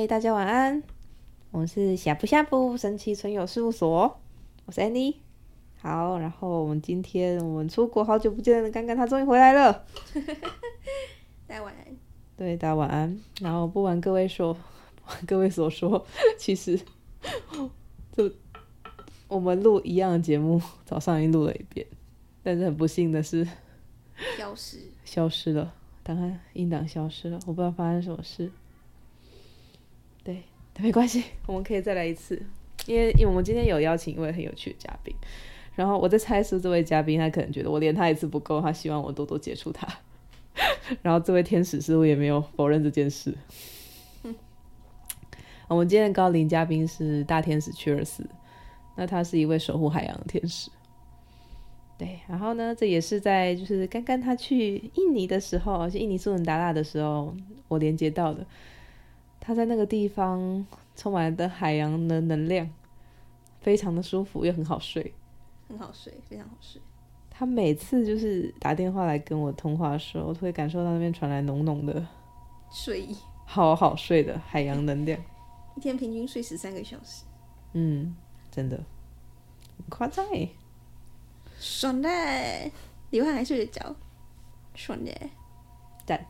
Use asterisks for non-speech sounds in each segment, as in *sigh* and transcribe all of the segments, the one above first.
嗨，大家晚安。我们是呷不呷哺神奇存有事务所，我是 Annie。好，然后我们今天我们出国好久不见的刚刚，他终于回来了。*laughs* 大家晚安。对，大家晚安。然后不瞒各位说，*laughs* 不瞒各位所说，其实 *laughs* 就我们录一样的节目，早上已经录了一遍，但是很不幸的是，消失，消失了。档案音档消失了，我不知道发生什么事。对，*laughs* 没关系，*laughs* 我们可以再来一次，因为因为我们今天有邀请一位很有趣的嘉宾，然后我在猜是这位嘉宾，他可能觉得我连他一次不够，他希望我多多接触他。*laughs* 然后这位天使似乎也没有否认这件事。我们今天的高龄嘉宾是大天使屈尔斯，那他是一位守护海洋的天使。对，然后呢，这也是在就是刚刚他去印尼的时候，去印尼苏门答腊的时候，我连接到的。他在那个地方充满的海洋的能量，非常的舒服，又很好睡，很好睡，非常好睡。他每次就是打电话来跟我通话的时候，我都会感受到那边传来浓浓的睡意，好好睡的海洋能量。*laughs* 一天平均睡十三个小时，嗯，真的很夸张哎。爽的，流汗还睡得着，爽的，赞。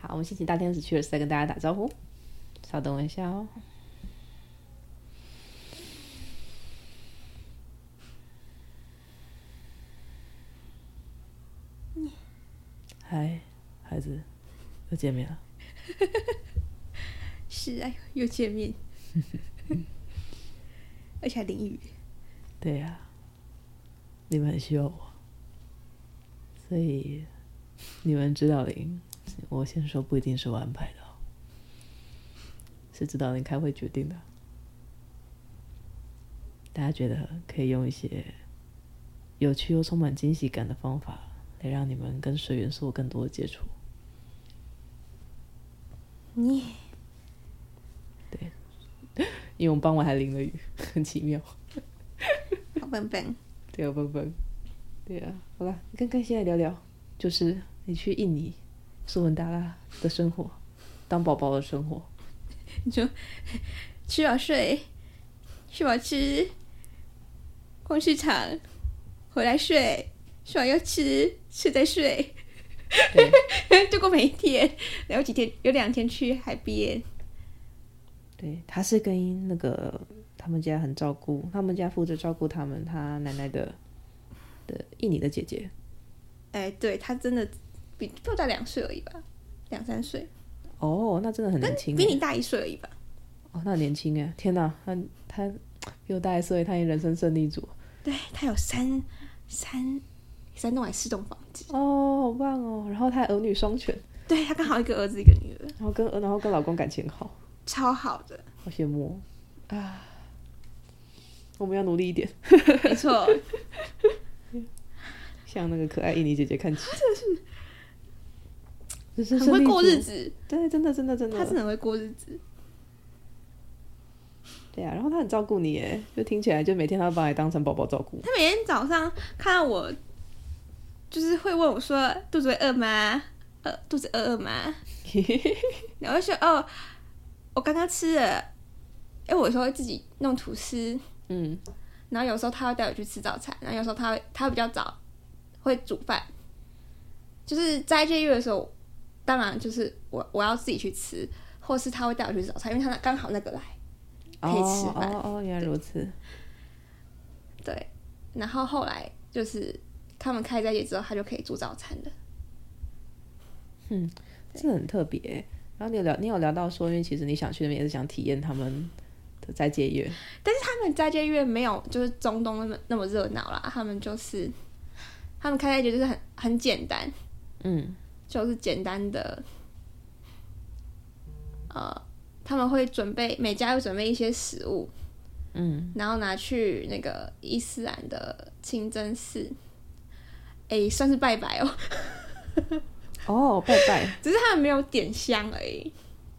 好，我们先请大天使去了再跟大家打招呼。稍等我一下哦。嗨，孩子，又见面了。*laughs* 是啊，又见面，*laughs* 而且还淋雨。对呀、啊。你们很需要我，所以你们指导灵，我先说不一定是我安排的，是指导人开会决定的。大家觉得可以用一些有趣又充满惊喜感的方法，来让你们跟水元素更多的接触。你，对，*laughs* 因为我们傍晚还淋了雨，很奇妙。好笨笨。对啊，笨笨，对啊，好了，跟跟现在聊聊，就是你去印尼苏文达拉的生活，当宝宝的生活。*laughs* 你说 *laughs* 吃饱睡，吃饱吃，逛市场，回来睡，睡完又吃，吃再睡，对 *laughs* 就过每一天。然后几天有两天去海边。对，他是跟那个。他们家很照顾，他们家负责照顾他们他奶奶的的印尼的姐姐。哎、欸，对，他真的比比我大两岁而已吧，两三岁。哦，那真的很年轻，比你大一岁而已吧。哦，那很年轻哎！天哪，他他比我大一岁，他也人生胜利组。对，他有三三三栋还是四栋房子？哦，好棒哦！然后他儿女双全，对他刚好一个儿子一个女儿，然后跟然后跟老公感情好，超好的，好羡慕啊。我们要努力一点，没错，*laughs* 向那个可爱印尼姐姐看齐。真是很会过日子，对，真的，真的，真的，他是很会过日子。对啊，然后他很照顾你，哎，就听起来就每天他都把你当成宝宝照顾。他每天早上看到我，就是会问我说：“肚子会饿吗？饿，肚子饿饿吗？*laughs* ”然后说：“哦，我刚刚吃了。”哎，我有时候会自己弄吐司。嗯，然后有时候他会带我去吃早餐，然后有时候他会他会比较早会煮饭，就是斋戒月的时候，当然就是我我要自己去吃，或是他会带我去吃早餐，因为他刚好那个来可以吃饭。哦哦，哦，原来如此。对，然后后来就是他们开斋节之后，他就可以煮早餐的。嗯，这很特别。然后你有聊，你有聊到说，因为其实你想去那边也是想体验他们的。斋戒月，但是他们斋戒月没有就是中东那么那么热闹啦。他们就是他们开斋节就是很很简单，嗯，就是简单的，呃，他们会准备每家会准备一些食物，嗯，然后拿去那个伊斯兰的清真寺，哎、欸，算是拜拜哦，哦，拜拜，*laughs* 只是他们没有点香而已，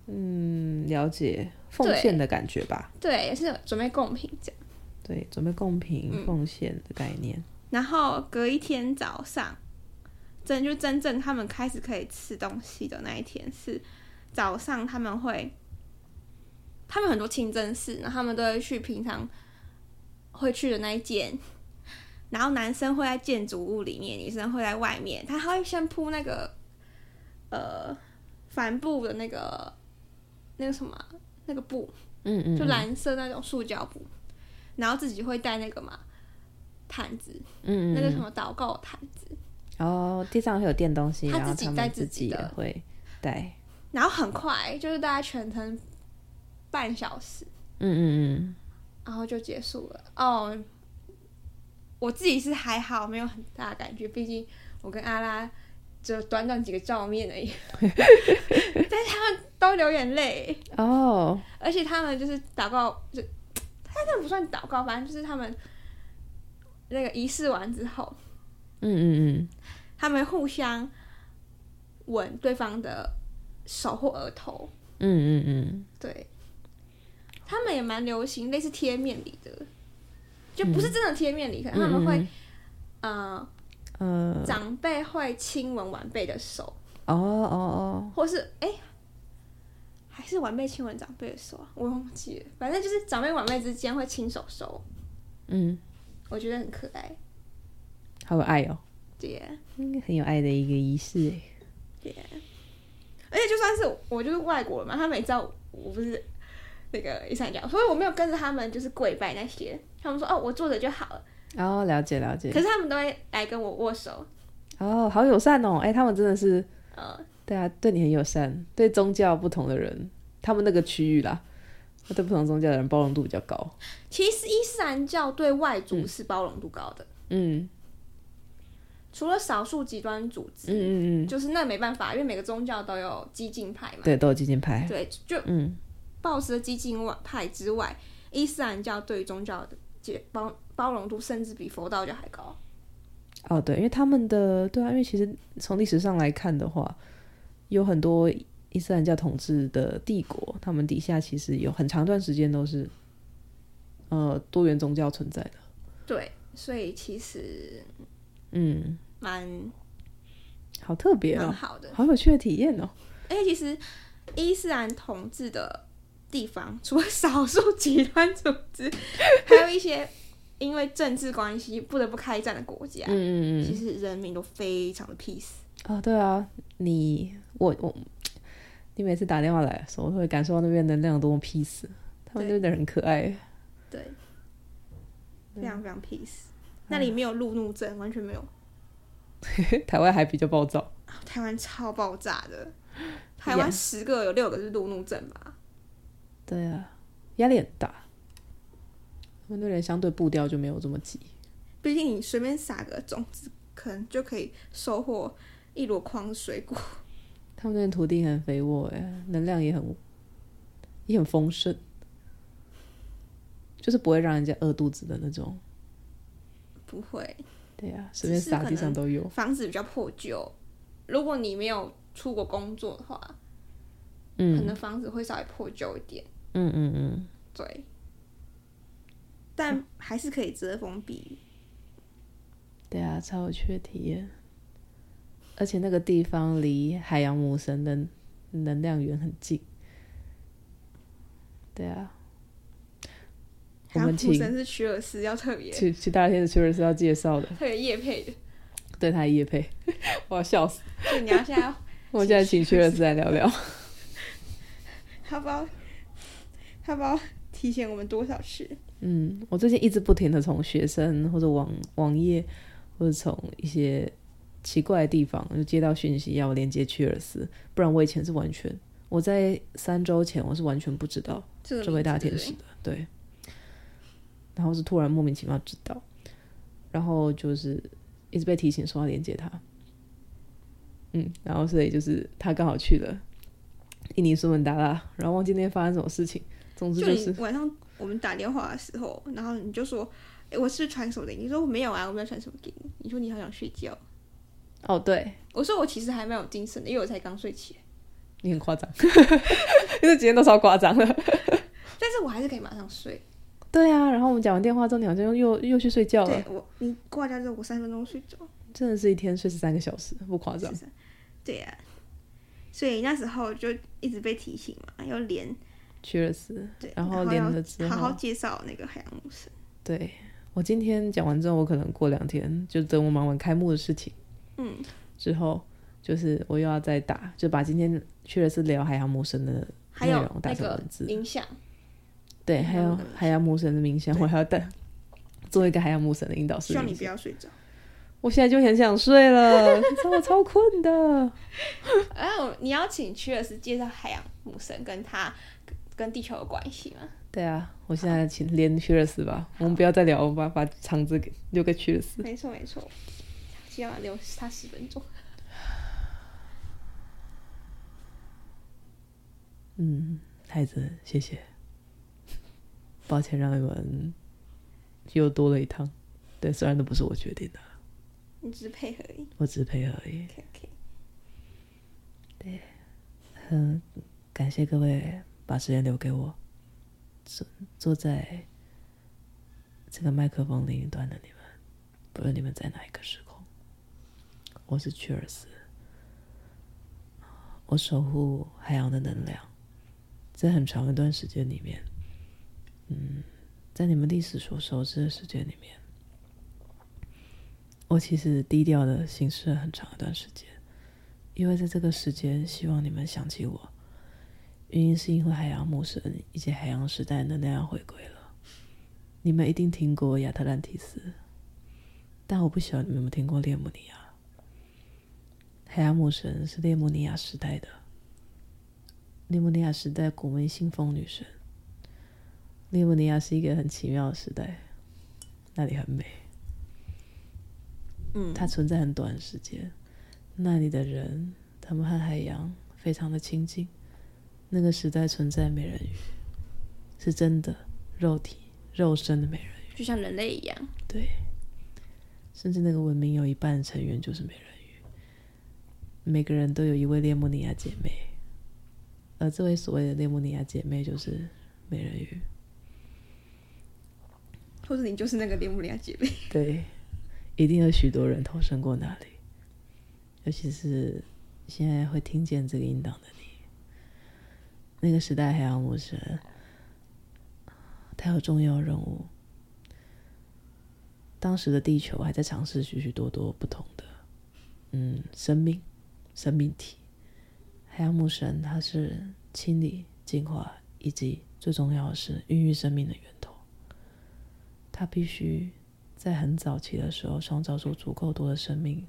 嗯，了解。奉献的感觉吧，对，也是准备贡品这样，对，准备贡品奉献的概念。嗯。然后隔一天早上，真就真正他们开始可以吃东西的那一天是早上，他们会他们很多清真寺，然后他们都会去平常会去的那一间。然后男生会在建筑物里面，女生会在外面。他还会先铺那个呃帆布的那个那个什么那个布，嗯，嗯嗯，就蓝色那种塑胶布。然后自己会带那个嘛毯子，嗯，嗯，那个什么祷告毯子。哦，地上会有垫东西，他自己带自己的然后他们自己也会带。然后很快，就是大概全程半小时，嗯嗯嗯，然后就结束了。哦。我自己是还好，没有很大的感觉，毕竟我跟阿拉就短短几个照面而已。*laughs* 但是他们都流眼泪哦，oh. 而且他们就是祷告，就他那不算祷告，反正就是他们那个仪式完之后，嗯嗯嗯，他们互相吻对方的手或额头，嗯嗯嗯，对，他们也蛮流行类似贴面礼的。就不是真的贴面礼，可能他们会，呃，呃，长辈会亲吻晚辈的手，哦哦哦，或是哎、欸，还是晚辈亲吻长辈的手啊？我忘记了，反正就是长辈晚辈之间会亲手手，嗯，我觉得很可爱，好有爱哦，对，应该很有爱的一个仪式哎，对，而且就算是我就是外国人嘛，他们也知道我不是那个伊斯兰教，所以我没有跟着他们就是跪拜那些。他们说：“哦，我坐着就好了。”哦，了解了解。可是他们都会来跟我握手。哦，好友善哦！哎、欸，他们真的是，对啊，对你很友善。对宗教不同的人，他们那个区域啦，对不同宗教的人包容度比较高。其实伊斯兰教对外族是包容度高的。嗯。除了少数极端组织，嗯嗯嗯，就是那没办法，因为每个宗教都有激进派嘛。对，都有激进派。对，就嗯，暴食的激进派之外，伊斯兰教对于宗教的。包包容度甚至比佛道教还高。哦，对，因为他们的对啊，因为其实从历史上来看的话，有很多伊斯兰教统治的帝国，他们底下其实有很长一段时间都是呃多元宗教存在的。对，所以其实嗯，蛮好特别哦，好的，好有趣的体验哦。而且其实伊斯兰统治的。地方除了少数极端组织，*laughs* 还有一些因为政治关系不得不开战的国家。嗯嗯嗯，其实人民都非常的 peace。哦，对啊，你我我，你每次打电话来的时候，我会感受到那边能量多么 peace。他们那边的人很可爱。对，非常非常 peace。那里没有路怒症，完全没有。*laughs* 台湾还比较暴躁。台湾超爆炸的，台湾十个有六个是路怒症吧。对啊，压力很大。他们那人相对步调就没有这么急。毕竟你随便撒个种子，可能就可以收获一箩筐水果。*laughs* 他们那土地很肥沃，哎，能量也很也很丰盛，就是不会让人家饿肚子的那种。不会。对啊，随便撒地上都有。房子比较破旧，如果你没有出国工作的话，嗯，可能房子会稍微破旧一点。嗯嗯嗯，对，但还是可以遮风避雨。对啊，超有趣的体验，而且那个地方离海洋母神的能量源很近。对啊，海洋母神是屈尔斯，要特别去去大天使屈尔斯要介绍的，特别夜配的，对他夜配，我要笑死。所以你要现在，*laughs* 我现在请屈尔斯来聊聊，*laughs* 他不好？他不知道提醒我们多少次？嗯，我最近一直不停的从学生或者网网页，或者从一些奇怪的地方就接到讯息，要我连接屈尔斯，不然我以前是完全，我在三周前我是完全不知道这位大天使的，对，对。然后是突然莫名其妙知道，然后就是一直被提醒说要连接他，嗯，然后所以就是他刚好去了印尼苏门答腊，然后忘记那天发生什么事情。总之就是晚上我们打电话的时候，然后你就说：“哎、欸，我是传什么给你？”你说：“我没有啊，我没有传什么给你。”你说：“你好想睡觉。”哦，对，我说：“我其实还蛮有精神的，因为我才刚睡起。”你很夸张，*laughs* 因为今天都超夸张了。*laughs* 但是我还是可以马上睡。对啊，然后我们讲完电话之后，你好像又又去睡觉了。对，我你挂掉之后，我三分钟睡着。真的是一天睡十三个小时，不夸张。对呀、啊，所以那时候就一直被提醒嘛，要连。屈尔斯，对，然后连了之后，好好介绍那个海洋牧神。对，我今天讲完之后，我可能过两天就等我忙完开幕的事情，嗯，之后就是我又要再打，就把今天去了是聊海洋牧神的内容打成文字，冥想。对，还有海洋牧神的冥想，我还要带做一个海洋牧神的引导师。希望你不要睡着。我现在就很想睡了，你知道我超困的。哎、啊，你要请屈尔斯介绍海洋牧神跟他跟地球有关系吗？对啊，我现在请连屈尔斯吧，我们不要再聊，我把把场子给留给屈尔斯。没错没错，希望留他十分钟。嗯，孩子，谢谢。抱歉让你们又多了一趟，对，虽然都不是我决定的。你只是配合而已，我只是配合而已。OK OK。对，嗯，感谢各位把时间留给我，坐坐在这个麦克风另一端的你们，不论你们在哪一个时空，我是屈尔斯，我守护海洋的能量，在很长一段时间里面，嗯，在你们历史所熟知的时间里面。我其实低调的行事了很长一段时间，因为在这个时间，希望你们想起我。原因是因为海洋牧神以及海洋时代能量要回归了。你们一定听过亚特兰蒂斯，但我不晓得你们有没有听过列姆尼亚。海洋牧神是列姆尼亚时代的，列姆尼亚时代古为信奉女神。列姆尼亚是一个很奇妙的时代，那里很美。嗯，它存在很短时间，那里的人，他们和海洋非常的亲近。那个时代存在美人鱼，是真的肉体肉身的美人鱼，就像人类一样。对，甚至那个文明有一半成员就是美人鱼。每个人都有一位列姆尼亚姐妹，而这位所谓的列姆尼亚姐妹就是美人鱼，或者你就是那个列姆尼亚姐妹。对。一定有许多人投身过那里，尤其是现在会听见这个音档的你。那个时代海洋牧神，他有重要任务。当时的地球还在尝试许许多多不同的，嗯，生命、生命体。海洋牧神，他是清理、净化，以及最重要的是孕育生命的源。他必须。在很早期的时候，创造出足够多的生命。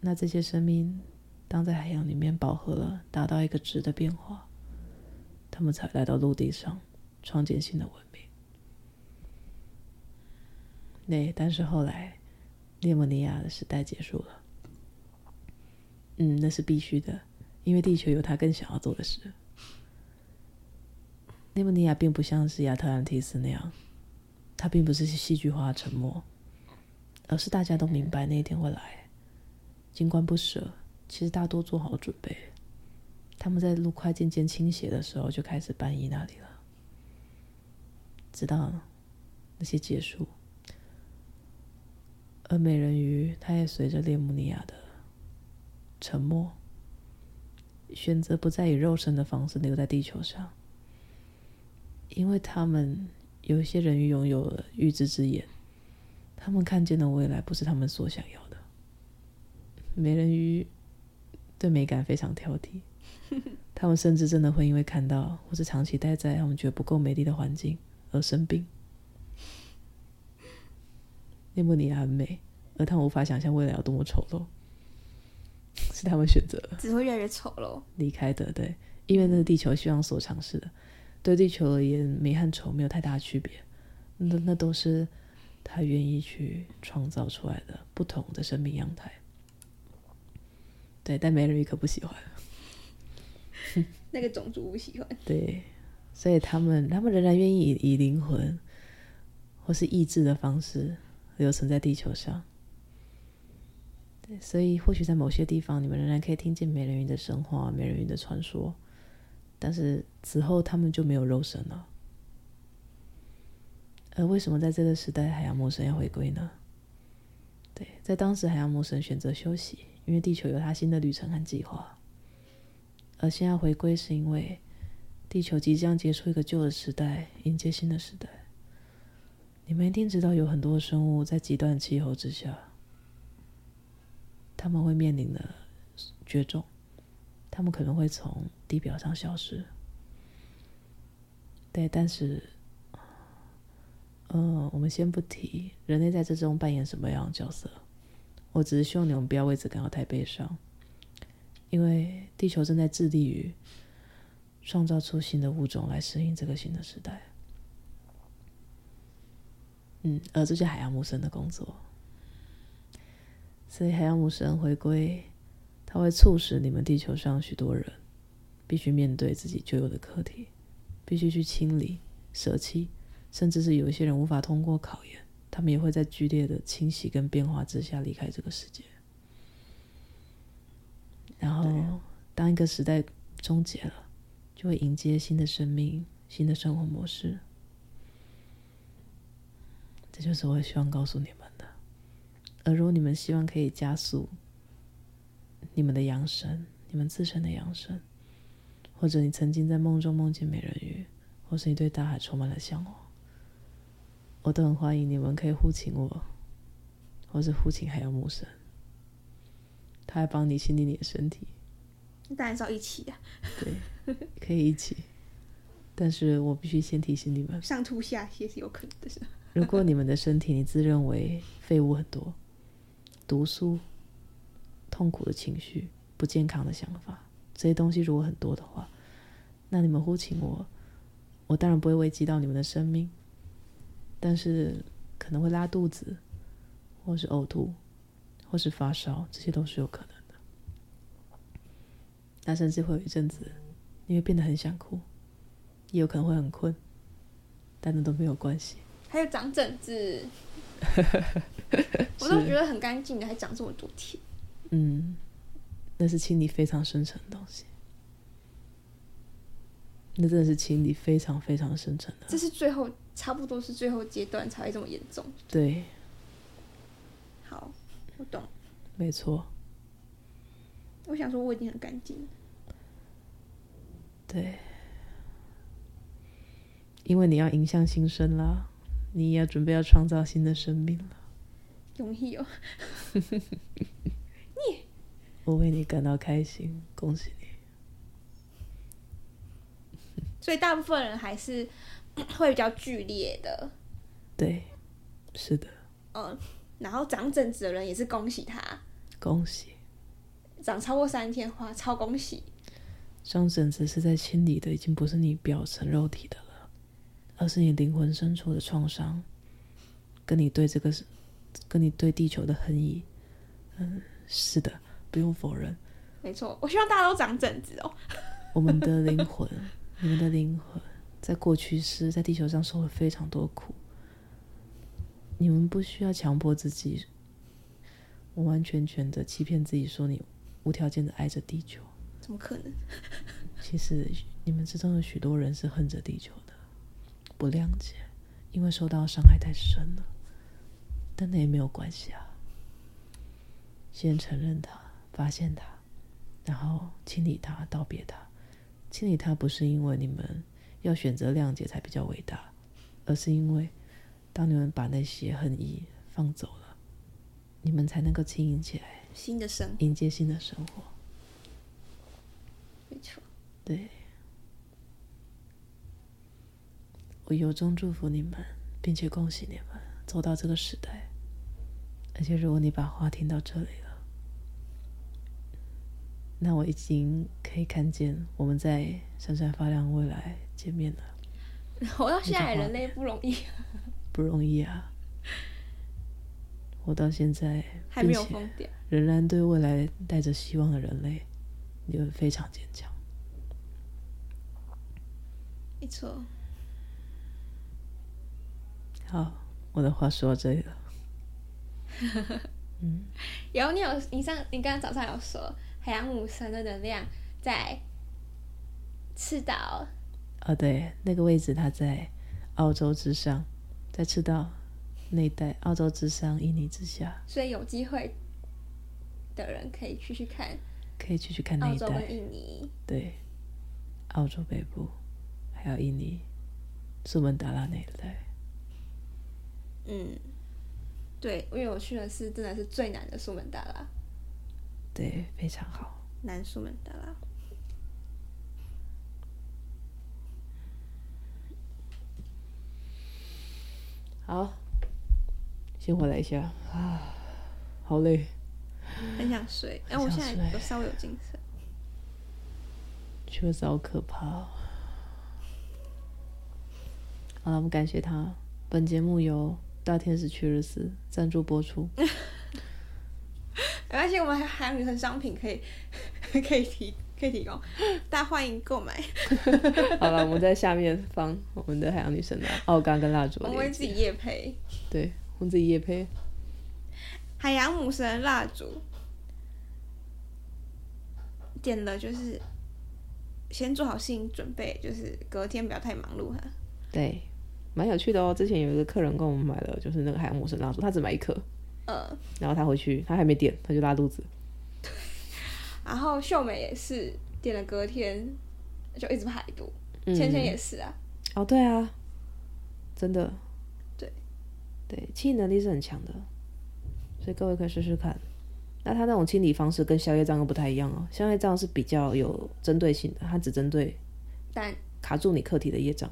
那这些生命，当在海洋里面饱和了，达到一个质的变化，他们才来到陆地上，创建新的文明。对，但是后来，列姆尼亚的时代结束了。嗯，那是必须的，因为地球有他更想要做的事。列姆尼亚并不像是亚特兰蒂斯那样。它并不是戏剧化的沉默，而是大家都明白那一天会来。尽管不舍，其实大多做好了准备。他们在陆块渐渐倾斜的时候就开始搬移那里了，直到那些结束。而美人鱼，它也随着列姆尼亚的沉默，选择不再以肉身的方式留在地球上，因为他们。有一些人鱼拥有了预知之眼，他们看见的未来不是他们所想要的。美人鱼对美感非常挑剔，*laughs* 他们甚至真的会因为看到或是长期待在他们觉得不够美丽的环境而生病。列姆尼亚很美，而他们无法想象未来有多么丑陋，是他们选择只会越来越丑陋离开的。对，因为那是地球希望所尝试的。对地球而言，美和丑没有太大的区别，那那都是他愿意去创造出来的不同的生命样态。对，但美人鱼可不喜欢，*laughs* 那个种族不喜欢。对，所以他们他们仍然愿意以以灵魂或是意志的方式留存在地球上。对，所以或许在某些地方，你们仍然可以听见美人鱼的神话、美人鱼的传说。但是此后他们就没有肉身了。而为什么在这个时代海洋魔神要回归呢？对，在当时海洋魔神选择休息，因为地球有他新的旅程和计划。而现在回归是因为地球即将结束一个旧的时代，迎接新的时代。你们一定知道，有很多生物在极端气候之下，他们会面临的绝种，他们可能会从地表上消失。对，但是，呃，我们先不提人类在这中扮演什么样的角色。我只是希望你们不要为此感到太悲伤，因为地球正在致力于创造出新的物种来适应这个新的时代。嗯，而这是海洋牧神的工作，所以海洋牧神回归，它会促使你们地球上许多人必须面对自己旧有的课题，必须去清理、舍弃，甚至是有一些人无法通过考验，他们也会在剧烈的清洗跟变化之下离开这个世界。然后，当一个时代终结了，就会迎接新的生命、新的生活模式。这就是我希望告诉你们的。而如果你们希望可以加速你们的扬升，你们自身的扬升，或者你曾经在梦中梦见美人鱼，或是你对大海充满了向往，我都很欢迎你们可以呼请我，或是呼请海洋牧神，他还帮你清理你的身体。当然是要一起啊。对，可以一起，但是我必须先提醒你们，上吐下泻是有可能的。如果你们的身体你自认为废物很多、毒素、痛苦的情绪、不健康的想法，这些东西如果很多的话，那你们呼请我，我当然不会危及到你们的生命，但是可能会拉肚子，或是呕吐，或是发烧，这些都是有可能的。那甚至会有一阵子，你会变得很想哭，也有可能会很困，但那都没有关系。还有长疹子，*laughs* 我都觉得很干净的，还长这么多天。嗯，那是清理非常深层的东西，那真的是清理非常非常深层的。这是最后，差不多是最后阶段才会这么严重。对，好，我懂。没错。我想说，我已经很干净。对，因为你要迎向新生啦。你也要准备要创造新的生命了，容易哦！*laughs* 你，我为你感到开心，恭喜你。*laughs* 所以大部分人还是会比较剧烈的，对，是的。嗯，然后长疹子的人也是恭喜他，恭喜。长超过三天的话，超恭喜。长疹子是在清理的，已经不是你表层肉体的了。而是你灵魂深处的创伤，跟你对这个，跟你对地球的恨意，嗯，是的，不用否认。没错，我希望大家都长疹子哦。我们的灵魂，*laughs* 你们的灵魂，在过去是在地球上受了非常多苦。你们不需要强迫自己，完完全全的欺骗自己，说你无条件的爱着地球。怎么可能？*laughs* 其实你们之中有许多人是恨着地球的。不谅解，因为受到伤害太深了，但那也没有关系啊。先承认它，发现它，然后清理它，道别它。清理它不是因为你们要选择谅解才比较伟大，而是因为当你们把那些恨意放走了，你们才能够轻盈起来，新的生，迎接新的生活。没错，对。我由衷祝福你们，并且恭喜你们走到这个时代。而且，如果你把话听到这里了，那我已经可以看见我们在闪闪发亮未来见面了。*laughs* 活到现在，人类不容易，*laughs* 不容易啊！活到现在还没有疯掉，仍然对未来带着希望的人类，你们非常坚强。没错。好，我的话说到这里了。嗯，*laughs* 然后你有，你上，你刚刚早上有说海洋母神的能量在赤道。哦，对，那个位置它在澳洲之上，在赤道那一带，澳洲之上，印尼之下。所以有机会的人可以去去看，可以去去看那一带。澳洲跟印尼。对，澳洲北部。还有印尼苏门答腊那一带。嗯，对，因为我去的是真的是最难的苏门答腊。对，非常好。南苏门答腊。好，先回来一下啊，好累，很想睡。哎，我现在有稍微有精神。确实好可怕哦。好了，我们感谢他。本节目由大天使屈日斯赞助播出。*laughs* *laughs* 没关系，我们还还有女生商品可以 *laughs* 可以提可以提供，大家欢迎购买。*laughs* 好了，我们在下面放我们的海洋女神的奥刚跟蜡烛。我们会自己夜配。对，我们自己夜配。海洋母神蜡烛，点了就是。先做好心理准备，就是隔天不要太忙碌哈。对，蛮有趣的哦。之前有一个客人跟我们买了，就是那个海洋母神蜡烛，他只买一颗，嗯，然后他回去他还没点，他就拉肚子。*laughs* 然后秀美也是点了，隔天就一直排毒。芊、嗯、芊也是啊。哦，对啊，真的。对，对，清理能力是很强的，所以各位可以试试看。那他那种清理方式跟消业障又不太一样哦，消业障是比较有针对性的，它只针对但卡住你课题的业障。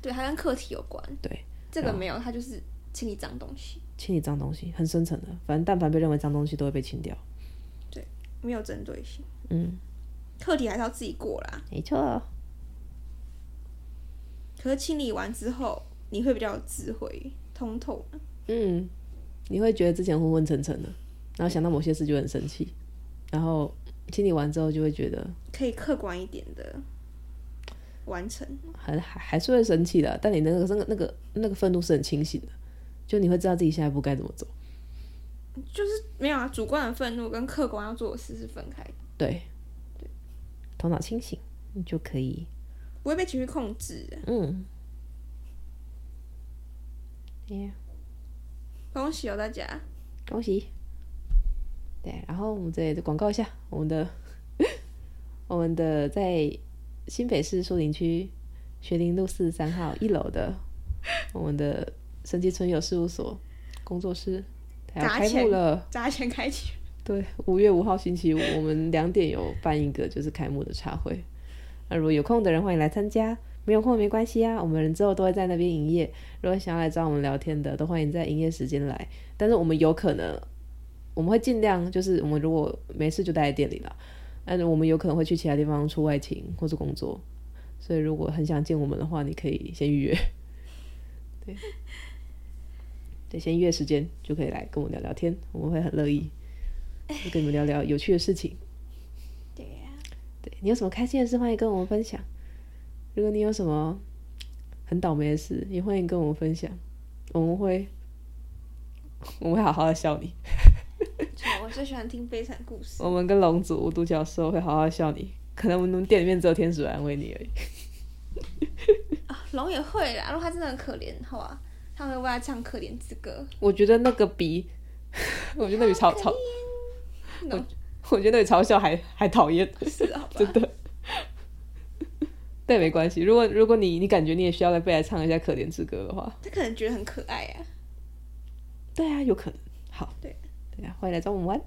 对，它跟课题有关。对，这个没有，它就是清理脏东西。清理脏东西很深层的，反正但凡被认为脏东西都会被清掉。对，没有针对性。嗯，课题还是要自己过啦。没错。可是清理完之后，你会比较有智慧、通透。嗯，你会觉得之前昏昏沉沉的。然后想到某些事就很生气，然后清理完之后就会觉得可以客观一点的完成，还还还是会生气的，但你那个那个那个那个愤怒是很清醒的，就你会知道自己下一步该怎么做，就是没有啊，主观的愤怒跟客观要做的事是分开的，对，对，头脑清醒，你就可以。不会被情绪控制，嗯，耶，恭喜哦大家，恭喜。对，然后我们这里广告一下我们的，*laughs* 我们的在新北市树林区学林路四十三号一楼的我们的神奇存有事务所工作室，它要开幕了，砸钱开启。*laughs* 对，五月五号星期五，我们两点有办一个就是开幕的茶会，那如果有空的人欢迎来参加，没有空没关系啊，我们人之后都会在那边营业，如果想要来找我们聊天的，都欢迎在营业时间来，但是我们有可能。我们会尽量，就是我们如果没事就待在店里了，但是我们有可能会去其他地方出外勤或者工作，所以如果很想见我们的话，你可以先预约，*laughs* 对，对，先约时间就可以来跟我聊聊天，我们会很乐意，*laughs* 跟你们聊聊有趣的事情。对呀，对，你有什么开心的事，欢迎跟我们分享。如果你有什么很倒霉的事，也欢迎跟我们分享，我们会，*laughs* 我们会好好的笑你。我最喜欢听悲惨故事。我们跟龙族无独角兽会好好笑你，可能我们店里面只有天使来安慰你而已。啊，龙也会啦，如果他真的很可怜，好吧，他们为他唱可怜之歌。我觉得那个比，*laughs* 我觉得那比嘲嘲，我我觉得那比嘲笑还还讨厌。是啊，真的。但没关系，如果如果你你感觉你也需要来被来唱一下可怜之歌的话，他可能觉得很可爱啊。对啊，有可能。好。对。欢迎来找我们玩。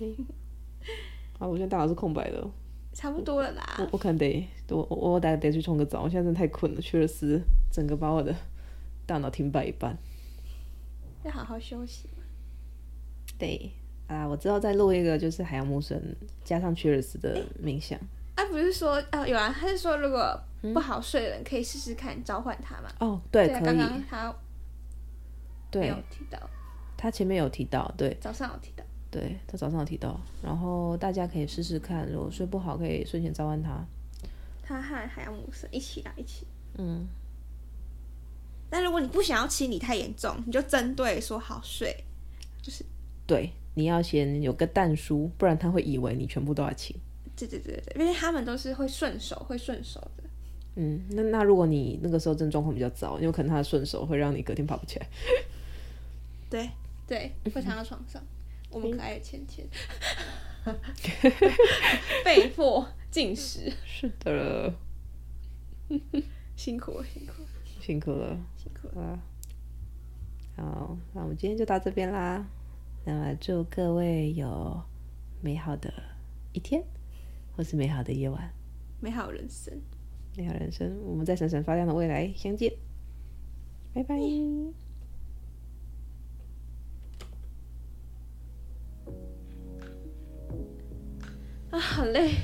*laughs* 啊，我现在大脑是空白的。差不多了啦。我我可能得我我我得得去冲个澡，我现在真的太困了，屈尔斯整个把我的大脑停摆一半。*laughs* 要好好休息。对啊，我之后再录一个，就是海洋母神加上屈尔斯的冥想。啊，不是说啊有啊，他是说如果不好睡的人可以试试看召唤他嘛？哦，对，可以。刚刚他。对，有提到，他前面有提到，对，早上有提到，对，他早上有提到，然后大家可以试试看，如果睡不好，可以睡前召唤他。他和海洋母神一起来，一起。嗯。但如果你不想要清理太严重，你就针对说好睡，就是。对，你要先有个但书，不然他会以为你全部都要清。对对对对，因为他们都是会顺手，会顺手的。嗯，那那如果你那个时候症状况比较糟，有可能他的顺手会让你隔天爬不起来。对对，会躺到床上。我们可爱的芊芊，*laughs* 被迫进食。是的了，*laughs* 辛苦了，辛苦了，辛苦了，辛苦了。啊！好，那我们今天就到这边啦。那么祝各位有美好的一天，或是美好的夜晚，美好人生，美好人生。我们在闪闪发亮的未来相见，拜拜。啊，好累。